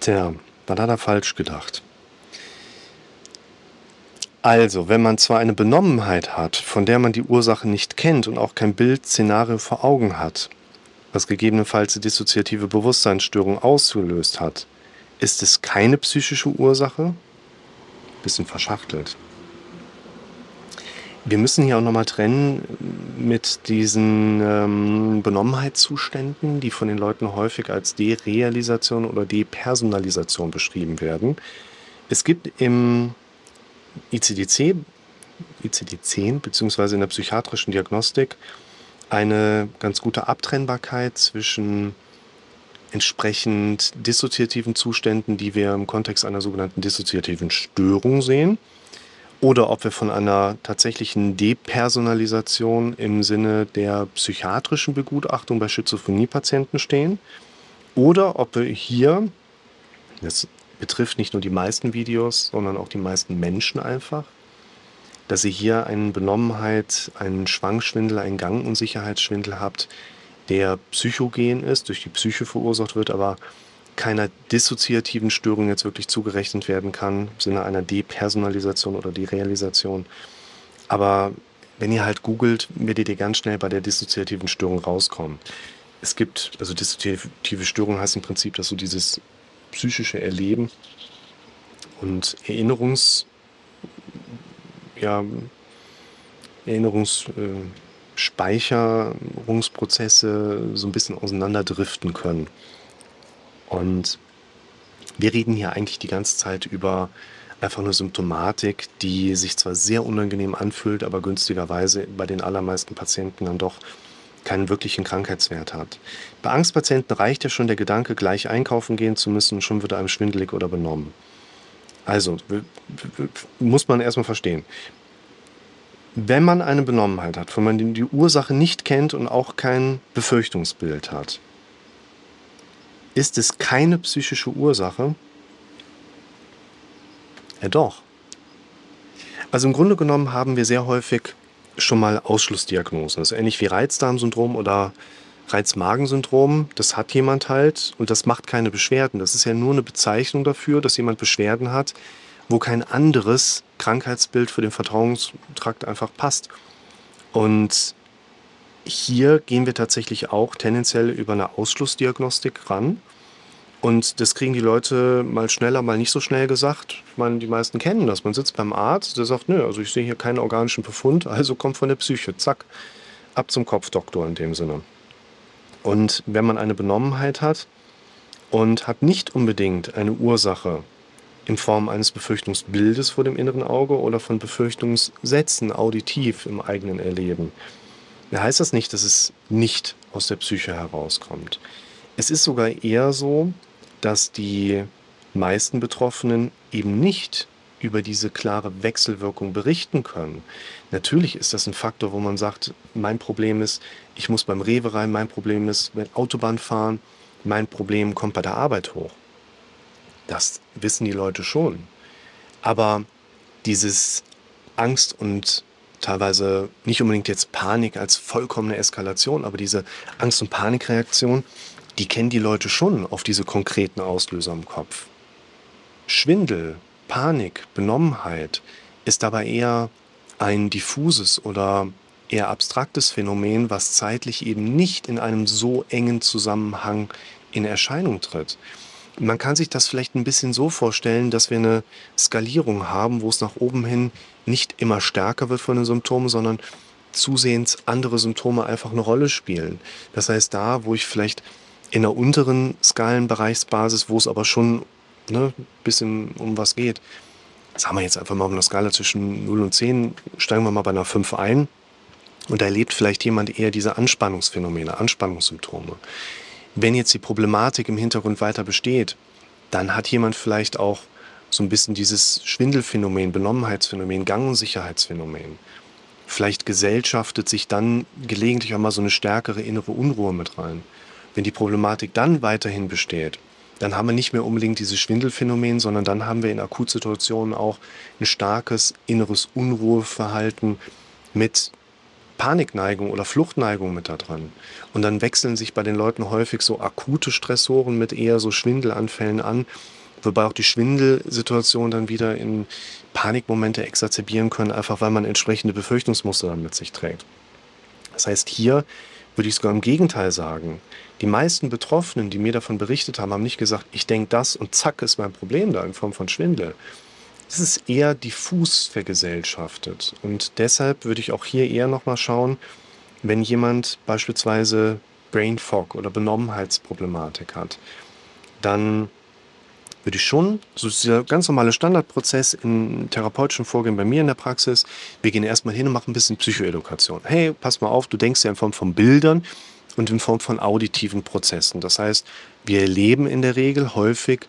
Tja, dann hat er falsch gedacht. Also, wenn man zwar eine Benommenheit hat, von der man die Ursache nicht kennt und auch kein Bildszenario vor Augen hat, was gegebenenfalls die dissoziative Bewusstseinsstörung ausgelöst hat, ist es keine psychische Ursache? Bisschen verschachtelt. Wir müssen hier auch nochmal trennen mit diesen ähm, Benommenheitszuständen, die von den Leuten häufig als Derealisation oder Depersonalisation beschrieben werden. Es gibt im ICD-10 ICD bzw. in der psychiatrischen Diagnostik eine ganz gute Abtrennbarkeit zwischen entsprechend dissoziativen Zuständen, die wir im Kontext einer sogenannten dissoziativen Störung sehen, oder ob wir von einer tatsächlichen Depersonalisation im Sinne der psychiatrischen Begutachtung bei Schizophrenie-Patienten stehen, oder ob wir hier, das betrifft nicht nur die meisten Videos, sondern auch die meisten Menschen einfach, dass ihr hier eine Benommenheit, einen Schwangschwindel, einen Gangunsicherheitsschwindel habt, der psychogen ist, durch die Psyche verursacht wird, aber keiner dissoziativen Störung jetzt wirklich zugerechnet werden kann, im Sinne einer Depersonalisation oder Derealisation. Aber wenn ihr halt googelt, werdet ihr ganz schnell bei der dissoziativen Störung rauskommen. Es gibt, also dissoziative Störung heißt im Prinzip, dass so dieses psychische Erleben und Erinnerungs, ja, Erinnerungsspeicherungsprozesse so ein bisschen auseinanderdriften können. Und wir reden hier eigentlich die ganze Zeit über einfach nur Symptomatik, die sich zwar sehr unangenehm anfühlt, aber günstigerweise bei den allermeisten Patienten dann doch keinen wirklichen Krankheitswert hat. Bei Angstpatienten reicht ja schon der Gedanke, gleich einkaufen gehen zu müssen, schon wird einem schwindelig oder benommen. Also, muss man erstmal verstehen. Wenn man eine Benommenheit hat, von man die Ursache nicht kennt und auch kein Befürchtungsbild hat, ist es keine psychische Ursache? Ja doch. Also im Grunde genommen haben wir sehr häufig schon mal Ausschlussdiagnosen. Das ist ähnlich wie Reizdarmsyndrom oder Reizmagensyndrom. Das hat jemand halt und das macht keine Beschwerden. Das ist ja nur eine Bezeichnung dafür, dass jemand Beschwerden hat, wo kein anderes Krankheitsbild für den Vertrauenstrakt einfach passt. Und hier gehen wir tatsächlich auch tendenziell über eine Ausschlussdiagnostik ran. Und das kriegen die Leute mal schneller, mal nicht so schnell gesagt. Ich meine, die meisten kennen das. Man sitzt beim Arzt, der sagt, nö, also ich sehe hier keinen organischen Befund, also kommt von der Psyche. Zack, ab zum Kopfdoktor in dem Sinne. Und wenn man eine Benommenheit hat und hat nicht unbedingt eine Ursache in Form eines Befürchtungsbildes vor dem inneren Auge oder von Befürchtungssätzen auditiv im eigenen Erleben, dann heißt das nicht, dass es nicht aus der Psyche herauskommt. Es ist sogar eher so, dass die meisten Betroffenen eben nicht über diese klare Wechselwirkung berichten können. Natürlich ist das ein Faktor, wo man sagt, mein Problem ist, ich muss beim Rewe rein, mein Problem ist, wenn Autobahn fahren, mein Problem kommt bei der Arbeit hoch. Das wissen die Leute schon. Aber dieses Angst und teilweise nicht unbedingt jetzt Panik als vollkommene Eskalation, aber diese Angst- und Panikreaktion, die kennen die Leute schon auf diese konkreten Auslöser im Kopf. Schwindel, Panik, Benommenheit ist dabei eher ein diffuses oder eher abstraktes Phänomen, was zeitlich eben nicht in einem so engen Zusammenhang in Erscheinung tritt. Man kann sich das vielleicht ein bisschen so vorstellen, dass wir eine Skalierung haben, wo es nach oben hin nicht immer stärker wird von den Symptomen, sondern zusehends andere Symptome einfach eine Rolle spielen. Das heißt, da, wo ich vielleicht in der unteren Skalenbereichsbasis, wo es aber schon ne, bisschen um was geht. Sagen wir jetzt einfach mal auf einer Skala zwischen 0 und 10, steigen wir mal bei einer 5 ein. Und da erlebt vielleicht jemand eher diese Anspannungsphänomene, Anspannungssymptome. Wenn jetzt die Problematik im Hintergrund weiter besteht, dann hat jemand vielleicht auch so ein bisschen dieses Schwindelphänomen, Benommenheitsphänomen, Gang- Vielleicht gesellschaftet sich dann gelegentlich auch mal so eine stärkere innere Unruhe mit rein. Wenn die Problematik dann weiterhin besteht, dann haben wir nicht mehr unbedingt dieses Schwindelphänomen, sondern dann haben wir in Akutsituationen auch ein starkes inneres Unruheverhalten mit Panikneigung oder Fluchtneigung mit da dran. Und dann wechseln sich bei den Leuten häufig so akute Stressoren mit eher so Schwindelanfällen an, wobei auch die Schwindelsituation dann wieder in Panikmomente exacerbieren können, einfach weil man entsprechende Befürchtungsmuster dann mit sich trägt. Das heißt, hier würde ich sogar im Gegenteil sagen. Die meisten Betroffenen, die mir davon berichtet haben, haben nicht gesagt, ich denke das und zack ist mein Problem da in Form von Schwindel. Es ist eher diffus vergesellschaftet. Und deshalb würde ich auch hier eher nochmal schauen, wenn jemand beispielsweise Brain Fog oder Benommenheitsproblematik hat, dann würde ich schon, so ist dieser ganz normale Standardprozess in therapeutischen Vorgehen bei mir in der Praxis, wir gehen erstmal hin und machen ein bisschen Psychoedukation. Hey, pass mal auf, du denkst ja in Form von Bildern und in Form von auditiven Prozessen. Das heißt, wir erleben in der Regel häufig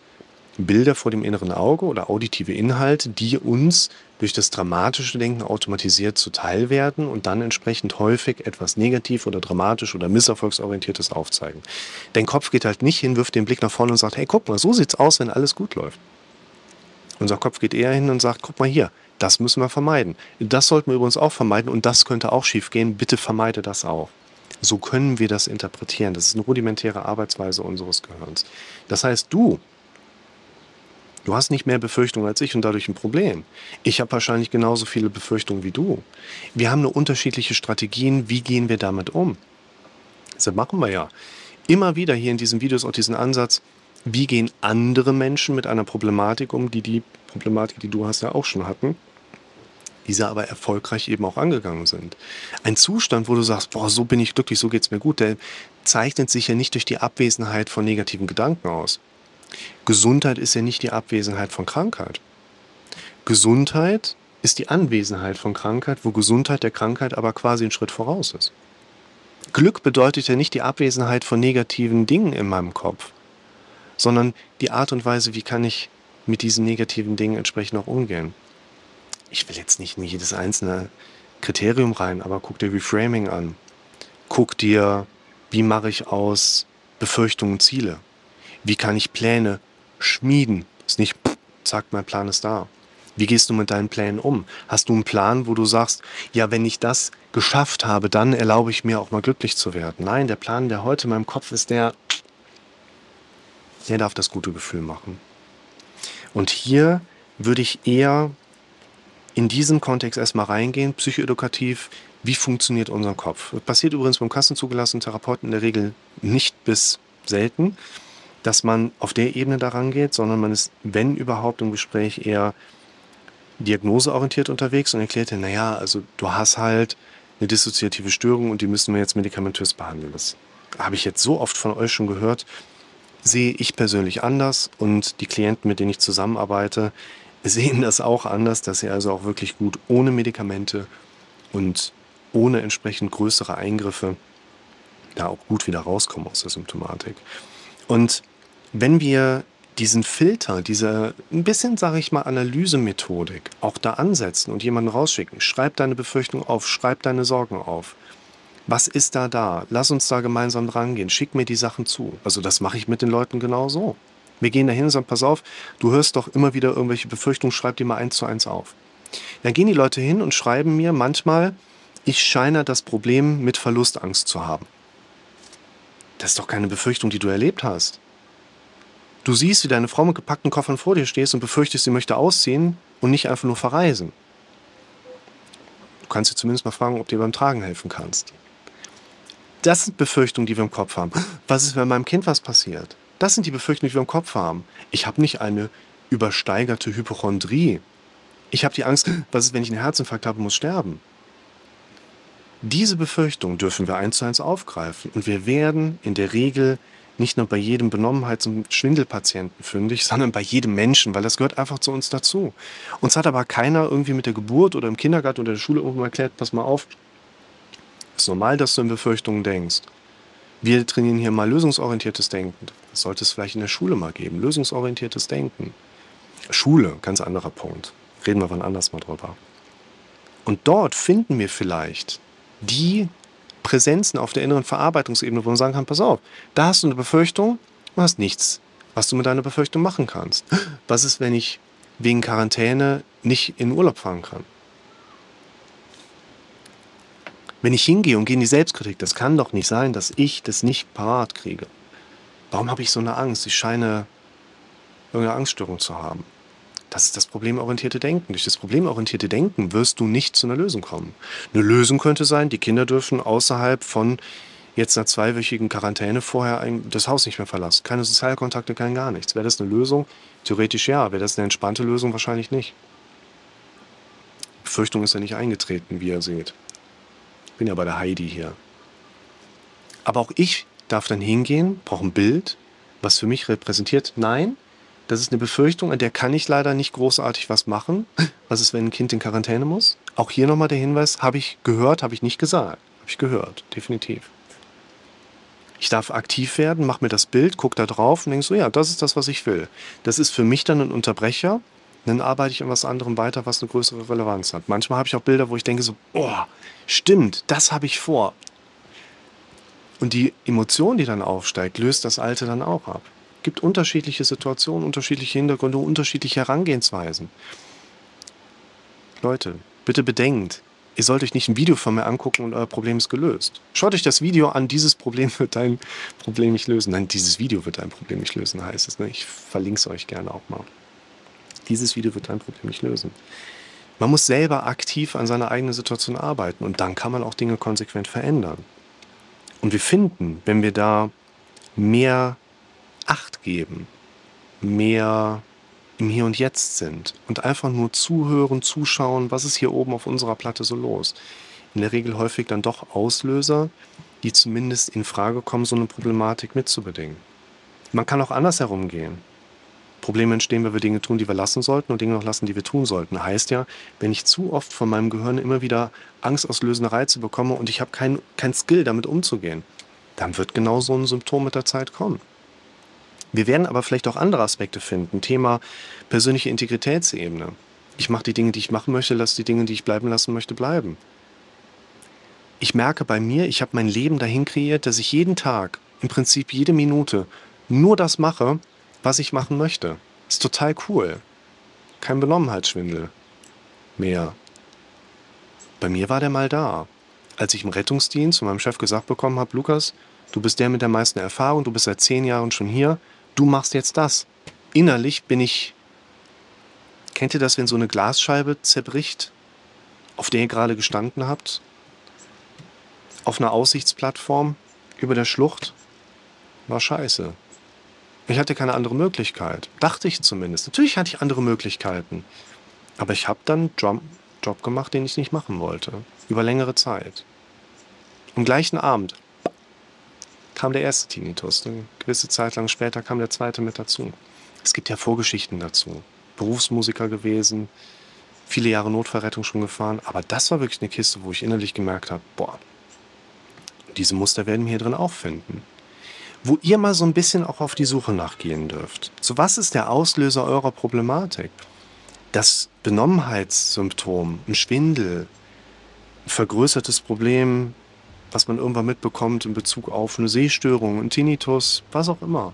Bilder vor dem inneren Auge oder auditive Inhalte, die uns durch das dramatische Denken automatisiert zuteil werden und dann entsprechend häufig etwas negativ oder dramatisch oder misserfolgsorientiertes aufzeigen. Dein Kopf geht halt nicht hin, wirft den Blick nach vorne und sagt, hey, guck mal, so sieht's aus, wenn alles gut läuft. Unser Kopf geht eher hin und sagt, guck mal hier, das müssen wir vermeiden. Das sollten wir übrigens auch vermeiden und das könnte auch schiefgehen. Bitte vermeide das auch. So können wir das interpretieren. Das ist eine rudimentäre Arbeitsweise unseres Gehirns. Das heißt, du Du hast nicht mehr Befürchtungen als ich und dadurch ein Problem. Ich habe wahrscheinlich genauso viele Befürchtungen wie du. Wir haben nur unterschiedliche Strategien. Wie gehen wir damit um? Das machen wir ja. Immer wieder hier in diesen Videos auch diesen Ansatz, wie gehen andere Menschen mit einer Problematik um, die die Problematik, die du hast, ja auch schon hatten, diese aber erfolgreich eben auch angegangen sind. Ein Zustand, wo du sagst, boah, so bin ich glücklich, so geht es mir gut, der zeichnet sich ja nicht durch die Abwesenheit von negativen Gedanken aus. Gesundheit ist ja nicht die Abwesenheit von Krankheit. Gesundheit ist die Anwesenheit von Krankheit, wo Gesundheit der Krankheit aber quasi einen Schritt voraus ist. Glück bedeutet ja nicht die Abwesenheit von negativen Dingen in meinem Kopf, sondern die Art und Weise, wie kann ich mit diesen negativen Dingen entsprechend auch umgehen. Ich will jetzt nicht in jedes einzelne Kriterium rein, aber guck dir Reframing an. Guck dir, wie mache ich aus Befürchtungen Ziele. Wie kann ich Pläne schmieden? Ist nicht, zack, mein Plan ist da. Wie gehst du mit deinen Plänen um? Hast du einen Plan, wo du sagst, ja, wenn ich das geschafft habe, dann erlaube ich mir auch mal glücklich zu werden? Nein, der Plan, der heute in meinem Kopf ist, der, der darf das gute Gefühl machen. Und hier würde ich eher in diesen Kontext erstmal reingehen, psychoedukativ, wie funktioniert unser Kopf. Passiert übrigens beim kassenzugelassenen Therapeuten in der Regel nicht bis selten dass man auf der Ebene daran geht, sondern man ist, wenn überhaupt, im Gespräch eher diagnoseorientiert unterwegs und erklärt dir, naja, also du hast halt eine dissoziative Störung und die müssen wir jetzt medikamentös behandeln. Das habe ich jetzt so oft von euch schon gehört, sehe ich persönlich anders und die Klienten, mit denen ich zusammenarbeite, sehen das auch anders, dass sie also auch wirklich gut ohne Medikamente und ohne entsprechend größere Eingriffe da auch gut wieder rauskommen aus der Symptomatik. Und wenn wir diesen Filter, diese ein bisschen, sage ich mal, Analysemethodik auch da ansetzen und jemanden rausschicken, schreib deine Befürchtung auf, schreib deine Sorgen auf. Was ist da da? Lass uns da gemeinsam rangehen. Schick mir die Sachen zu. Also das mache ich mit den Leuten genau so. Wir gehen da hin und sagen, pass auf, du hörst doch immer wieder irgendwelche Befürchtungen, schreib die mal eins zu eins auf. Dann gehen die Leute hin und schreiben mir manchmal, ich scheine das Problem mit Verlustangst zu haben. Das ist doch keine Befürchtung, die du erlebt hast. Du siehst, wie deine Frau mit gepackten Koffern vor dir stehst und befürchtest, sie möchte ausziehen und nicht einfach nur verreisen. Du kannst sie zumindest mal fragen, ob du dir beim Tragen helfen kannst. Das sind Befürchtungen, die wir im Kopf haben. Was ist, wenn meinem Kind was passiert? Das sind die Befürchtungen, die wir im Kopf haben. Ich habe nicht eine übersteigerte Hypochondrie. Ich habe die Angst, was ist, wenn ich einen Herzinfarkt habe und muss sterben? Diese Befürchtung dürfen wir eins zu eins aufgreifen und wir werden in der Regel nicht nur bei jedem Benommenheits- und Schwindelpatienten fündig, sondern bei jedem Menschen, weil das gehört einfach zu uns dazu. Uns hat aber keiner irgendwie mit der Geburt oder im Kindergarten oder der Schule irgendwann erklärt, pass mal auf, ist normal, dass du in Befürchtungen denkst. Wir trainieren hier mal lösungsorientiertes Denken. Das sollte es vielleicht in der Schule mal geben. Lösungsorientiertes Denken. Schule, ganz anderer Punkt. Reden wir wann anders mal drüber. Und dort finden wir vielleicht die Präsenzen auf der inneren Verarbeitungsebene, wo man sagen kann, pass auf, da hast du eine Befürchtung, du hast nichts, was du mit deiner Befürchtung machen kannst. Was ist, wenn ich wegen Quarantäne nicht in Urlaub fahren kann? Wenn ich hingehe und gehe in die Selbstkritik, das kann doch nicht sein, dass ich das nicht parat kriege. Warum habe ich so eine Angst? Ich scheine irgendeine Angststörung zu haben. Das ist das problemorientierte Denken. Durch das problemorientierte Denken wirst du nicht zu einer Lösung kommen. Eine Lösung könnte sein, die Kinder dürfen außerhalb von jetzt einer zweiwöchigen Quarantäne vorher das Haus nicht mehr verlassen. Keine Sozialkontakte, kein gar nichts. Wäre das eine Lösung? Theoretisch ja. Wäre das eine entspannte Lösung? Wahrscheinlich nicht. Befürchtung ist ja nicht eingetreten, wie ihr seht. Ich bin ja bei der Heidi hier. Aber auch ich darf dann hingehen, brauche ein Bild, was für mich repräsentiert. Nein, das ist eine Befürchtung, an der kann ich leider nicht großartig was machen. Was ist, wenn ein Kind in Quarantäne muss? Auch hier nochmal der Hinweis, habe ich gehört, habe ich nicht gesagt. Habe ich gehört, definitiv. Ich darf aktiv werden, mache mir das Bild, gucke da drauf und denke so, ja, das ist das, was ich will. Das ist für mich dann ein Unterbrecher. Dann arbeite ich an was anderem weiter, was eine größere Relevanz hat. Manchmal habe ich auch Bilder, wo ich denke so, oh, stimmt, das habe ich vor. Und die Emotion, die dann aufsteigt, löst das Alte dann auch ab. Es gibt unterschiedliche Situationen, unterschiedliche Hintergründe, unterschiedliche Herangehensweisen. Leute, bitte bedenkt, ihr sollt euch nicht ein Video von mir angucken und euer Problem ist gelöst. Schaut euch das Video an, dieses Problem wird dein Problem nicht lösen. Nein, dieses Video wird dein Problem nicht lösen, heißt es. Ne? Ich verlinke es euch gerne auch mal. Dieses Video wird dein Problem nicht lösen. Man muss selber aktiv an seiner eigenen Situation arbeiten und dann kann man auch Dinge konsequent verändern. Und wir finden, wenn wir da mehr Acht geben, mehr im Hier und Jetzt sind und einfach nur zuhören, zuschauen, was ist hier oben auf unserer Platte so los. In der Regel häufig dann doch Auslöser, die zumindest in Frage kommen, so eine Problematik mitzubedingen. Man kann auch anders herumgehen. Probleme entstehen, wenn wir Dinge tun, die wir lassen sollten und Dinge noch lassen, die wir tun sollten. Heißt ja, wenn ich zu oft von meinem Gehirn immer wieder angstauslösende Reize bekomme und ich habe kein, kein Skill, damit umzugehen, dann wird genau so ein Symptom mit der Zeit kommen. Wir werden aber vielleicht auch andere Aspekte finden. Thema persönliche Integritätsebene. Ich mache die Dinge, die ich machen möchte, lasse die Dinge, die ich bleiben lassen möchte, bleiben. Ich merke bei mir, ich habe mein Leben dahin kreiert, dass ich jeden Tag, im Prinzip jede Minute, nur das mache, was ich machen möchte. Ist total cool. Kein Benommenheitsschwindel mehr. Bei mir war der mal da. Als ich im Rettungsdienst von meinem Chef gesagt bekommen habe, Lukas, du bist der mit der meisten Erfahrung, du bist seit zehn Jahren schon hier, du machst jetzt das. Innerlich bin ich. Kennt ihr das, wenn so eine Glasscheibe zerbricht, auf der ihr gerade gestanden habt? Auf einer Aussichtsplattform über der Schlucht? War scheiße. Ich hatte keine andere Möglichkeit. Dachte ich zumindest. Natürlich hatte ich andere Möglichkeiten. Aber ich habe dann einen Job gemacht, den ich nicht machen wollte. Über längere Zeit. Am gleichen Abend kam der erste Tinnitus. Eine gewisse Zeit lang später kam der zweite mit dazu. Es gibt ja Vorgeschichten dazu. Berufsmusiker gewesen, viele Jahre Notfallrettung schon gefahren, aber das war wirklich eine Kiste, wo ich innerlich gemerkt habe, boah, diese Muster werden wir hier drin auch finden. Wo ihr mal so ein bisschen auch auf die Suche nachgehen dürft. So, was ist der Auslöser eurer Problematik? Das Benommenheitssymptom, ein Schwindel, ein vergrößertes Problem was man irgendwann mitbekommt in Bezug auf eine Sehstörung, einen Tinnitus, was auch immer.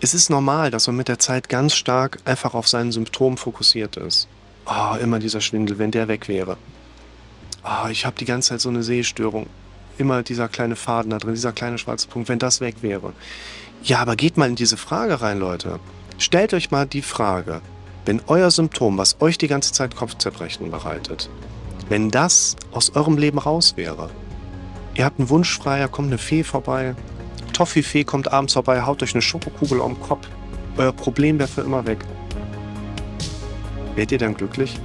Es ist normal, dass man mit der Zeit ganz stark einfach auf seinen Symptom fokussiert ist. Oh, immer dieser Schwindel, wenn der weg wäre. Oh, ich habe die ganze Zeit so eine Sehstörung. Immer dieser kleine Faden da drin, dieser kleine schwarze Punkt, wenn das weg wäre. Ja, aber geht mal in diese Frage rein, Leute. Stellt euch mal die Frage, wenn euer Symptom, was euch die ganze Zeit Kopfzerbrechen bereitet, wenn das aus eurem Leben raus wäre. Ihr habt einen Wunsch frei, kommt eine Fee vorbei. Toffifee kommt abends vorbei, haut euch eine Schokokugel am Kopf. Euer Problem wäre für immer weg. Wärt ihr dann glücklich?